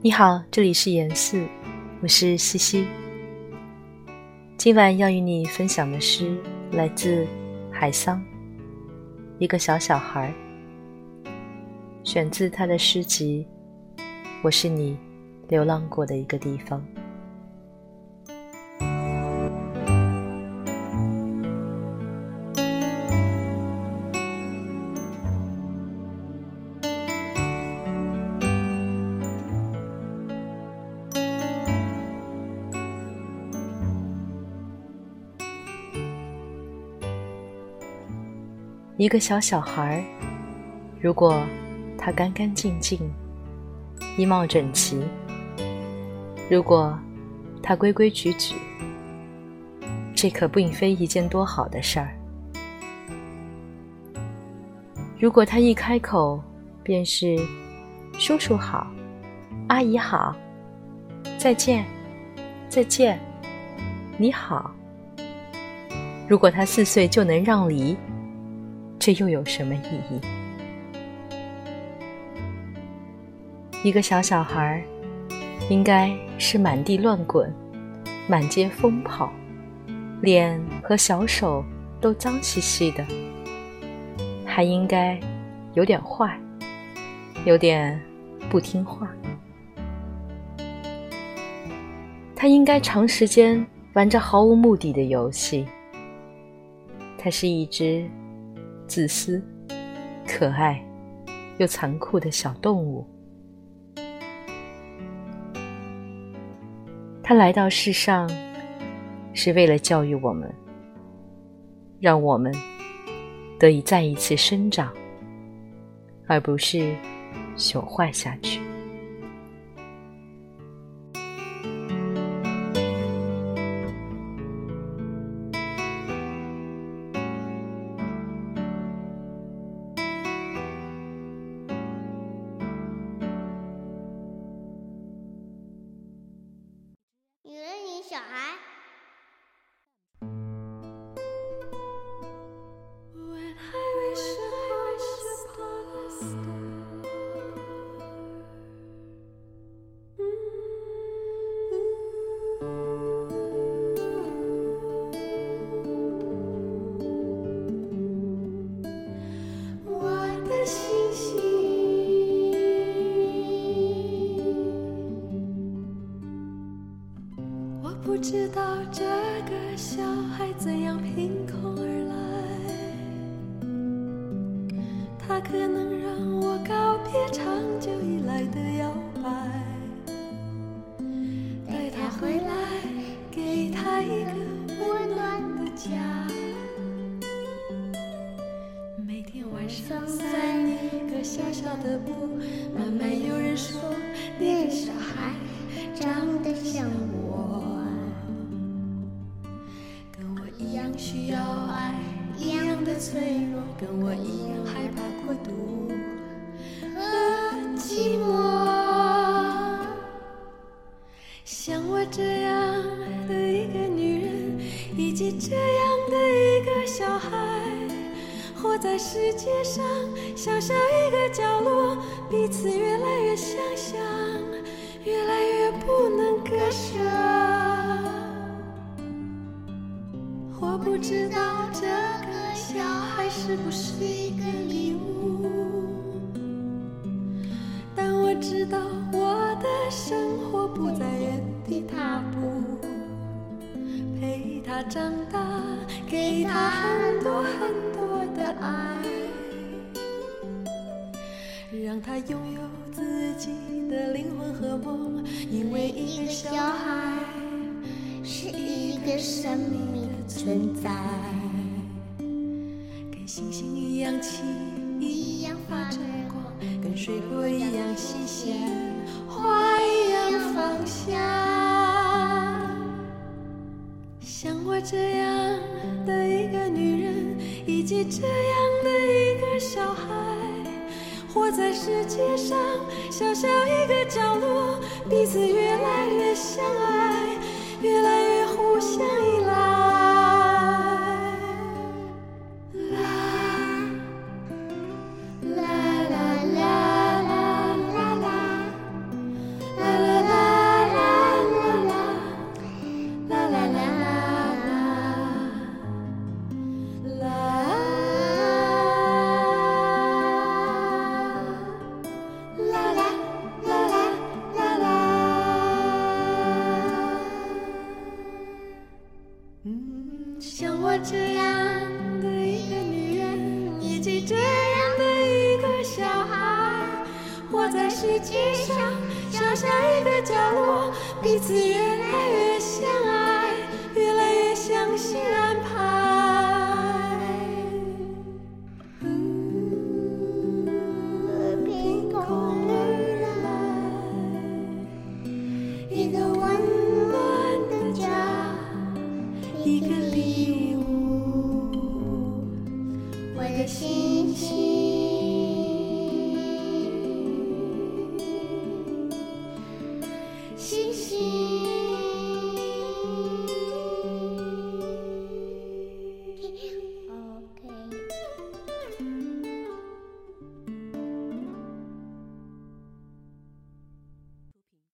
你好，这里是严四，我是西西。今晚要与你分享的诗来自海桑，一个小小孩，选自他的诗集《我是你流浪过的一个地方》。一个小小孩，如果他干干净净、衣帽整齐；如果他规规矩矩，这可并非一件多好的事儿。如果他一开口便是“叔叔好，阿姨好，再见，再见，你好”；如果他四岁就能让梨。这又有什么意义？一个小小孩，应该是满地乱滚，满街疯跑，脸和小手都脏兮兮的，还应该有点坏，有点不听话。他应该长时间玩着毫无目的的游戏。他是一只。自私、可爱又残酷的小动物，他来到世上是为了教育我们，让我们得以再一次生长，而不是朽坏下去。不知道这个小孩怎样凭空而来，他可能让我告别长久以来的摇摆，带他回来，给他一个温暖的家。每天晚上散一个小小的步，慢慢有人说那个小孩长得像我。需要爱一样的脆弱，跟我一样害怕孤独和寂寞。像我这样的一个女人，以及这样的一个小孩，活在世界上小小一个角落，彼此越来越相像，越来越不能割舍。不知道这个小孩是不是一个礼物，但我知道我的生活不在原地踏步，陪他长大，给他很多很多的爱，让他拥有自己的灵魂和梦，因为一个小孩是一个生命。存在，跟星星一样轻，一样发着光，跟水果一样新鲜，花一样芳香。像我这样的一个女人，以及这样的一个小孩，活在世界上小小一个角落，彼此越来越相爱，越来越互相在世界上，找下一个角落，彼此越来越相爱，越来越相信安排。和平共绿来，一个温暖的家，一个礼物，我的心。